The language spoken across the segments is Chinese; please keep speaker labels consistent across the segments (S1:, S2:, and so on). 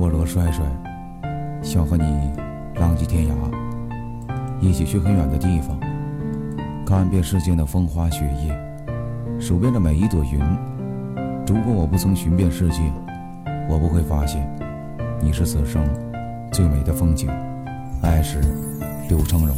S1: 我罗帅帅，想和你浪迹天涯，一起去很远的地方，看遍世间的风花雪月，数遍着每一朵云。如果我不曾寻遍世界，我不会发现你是此生最美的风景。爱是刘成荣。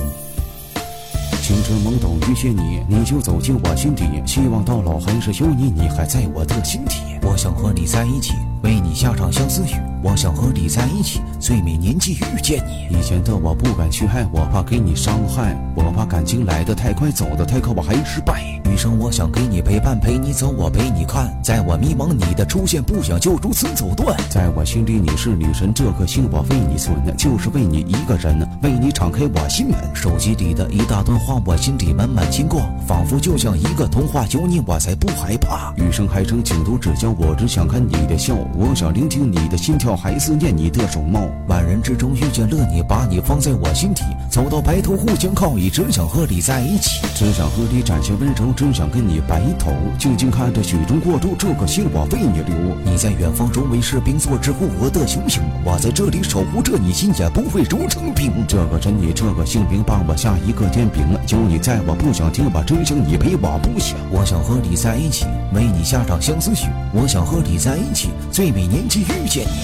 S2: 青春懵懂遇见你，你就走进我心底，希望到老还是有你，你还在我的心底。
S3: 我想和你在一起，为你下场相思雨。我想和你在一起，最美年纪遇见你。
S2: 以前的我不敢去爱，我怕给你伤害，我怕感情来得太快，走得太快，我还失败。
S3: 余生我想给你陪伴，陪你走，我陪你看。在我迷茫，你的出现不想就如此走断。
S2: 在我心里你是女神，这颗心我为你存，就是为你一个人，为你敞开我心门。
S3: 手机里的一大段话，我心里满满牵挂，仿佛就像一个童话，有你我才不害怕。
S2: 余生还剩请多指教，我只想看你的笑，我想聆听你的心跳，还思念你的容貌。
S3: 万人之中遇见了你，把你放在我心底，走到白头互相靠倚，只想和你在一起，
S2: 只想和你展现温柔，只想跟你白头，静静看着雪中过渡，这颗心我为你留。
S3: 你在远方周围士兵做支护我的雄心，我在这里守护着你心，也不会融成冰。
S2: 这个真你这个姓名，帮我下一个天平。有你在我不想听，把真想你陪我不想。
S3: 我想和你在一起，为你下场相思曲。我想和你在一起，最美年纪遇见你。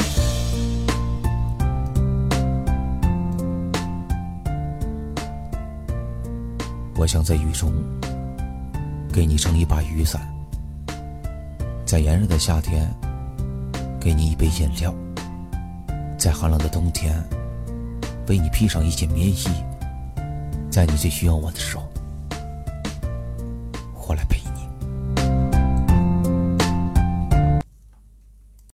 S3: 我想在雨中给你撑一把雨伞，在炎热的夏天给你一杯饮料，在寒冷的冬天为你披上一件棉衣，在你最需要我的时候，我来陪你。